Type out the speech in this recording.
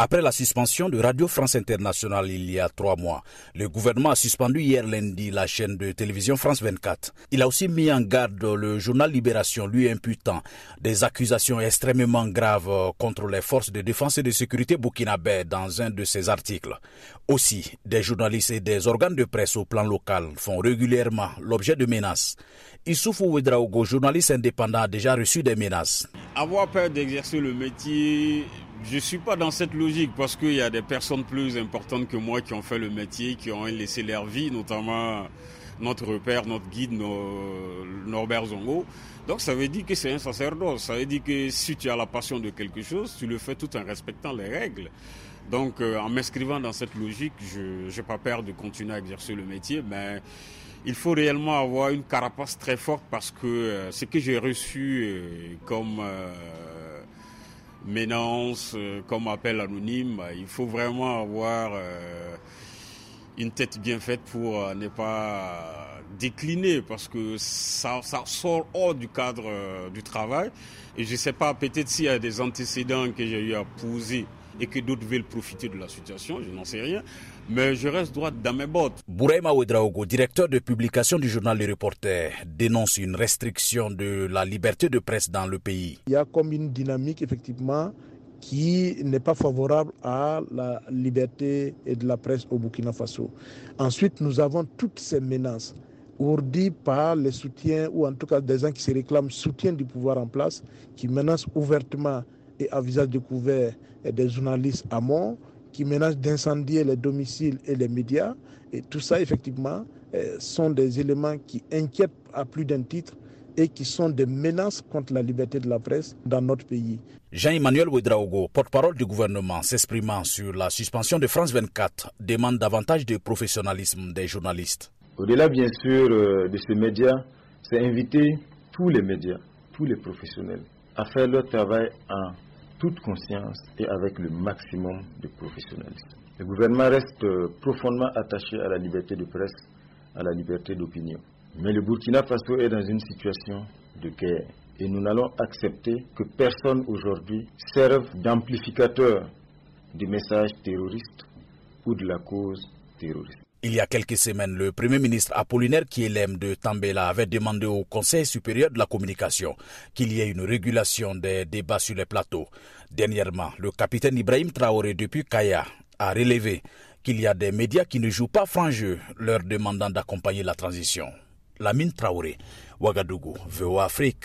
Après la suspension de Radio France Internationale il y a trois mois, le gouvernement a suspendu hier lundi la chaîne de télévision France 24. Il a aussi mis en garde le journal Libération, lui imputant des accusations extrêmement graves contre les forces de défense et de sécurité burkinabè dans un de ses articles. Aussi, des journalistes et des organes de presse au plan local font régulièrement l'objet de menaces. Issoufou Ouedraogo, journaliste indépendant, a déjà reçu des menaces. Avoir peur d'exercer le métier je ne suis pas dans cette logique parce qu'il y a des personnes plus importantes que moi qui ont fait le métier, qui ont laissé leur vie, notamment notre repère, notre guide, Norbert Zongo. Donc ça veut dire que c'est un sacerdoce. Ça veut dire que si tu as la passion de quelque chose, tu le fais tout en respectant les règles. Donc euh, en m'inscrivant dans cette logique, je n'ai pas peur de continuer à exercer le métier, mais il faut réellement avoir une carapace très forte parce que euh, ce que j'ai reçu euh, comme menace, euh, comme appel anonyme, il faut vraiment avoir euh, une tête bien faite pour euh, ne pas décliner parce que ça, ça sort hors du cadre du travail. Et je ne sais pas, peut-être s'il y a des antécédents que j'ai eu à poser et que d'autres veulent profiter de la situation, je n'en sais rien. Mais je reste droit dans mes bottes. Bourema Ouedraogo, directeur de publication du journal Le Reporter, dénonce une restriction de la liberté de presse dans le pays. Il y a comme une dynamique, effectivement, qui n'est pas favorable à la liberté et de la presse au Burkina Faso. Ensuite, nous avons toutes ces menaces ourdies par les soutiens, ou en tout cas des gens qui se réclament soutien du pouvoir en place, qui menacent ouvertement et à visage découvert des journalistes à mort, qui menacent d'incendier les domiciles et les médias. Et tout ça, effectivement, euh, sont des éléments qui inquiètent à plus d'un titre et qui sont des menaces contre la liberté de la presse dans notre pays. Jean-Emmanuel Ouedraogo, porte-parole du gouvernement, s'exprimant sur la suspension de France 24, demande davantage de professionnalisme des journalistes. Au-delà, bien sûr, euh, de ces médias, c'est inviter tous les médias, tous les professionnels à faire leur travail en toute conscience et avec le maximum de professionnalisme. Le gouvernement reste euh, profondément attaché à la liberté de presse, à la liberté d'opinion. Mais le Burkina Faso est dans une situation de guerre et nous n'allons accepter que personne aujourd'hui serve d'amplificateur du message terroriste ou de la cause terroriste. Il y a quelques semaines, le Premier ministre Apollinaire Kielem de Tambela avait demandé au Conseil supérieur de la communication qu'il y ait une régulation des débats sur les plateaux. Dernièrement, le capitaine Ibrahim Traoré depuis Kaya a relevé qu'il y a des médias qui ne jouent pas franc jeu, leur demandant d'accompagner la transition. Lamine Traoré, Ouagadougou, VOA Afrique.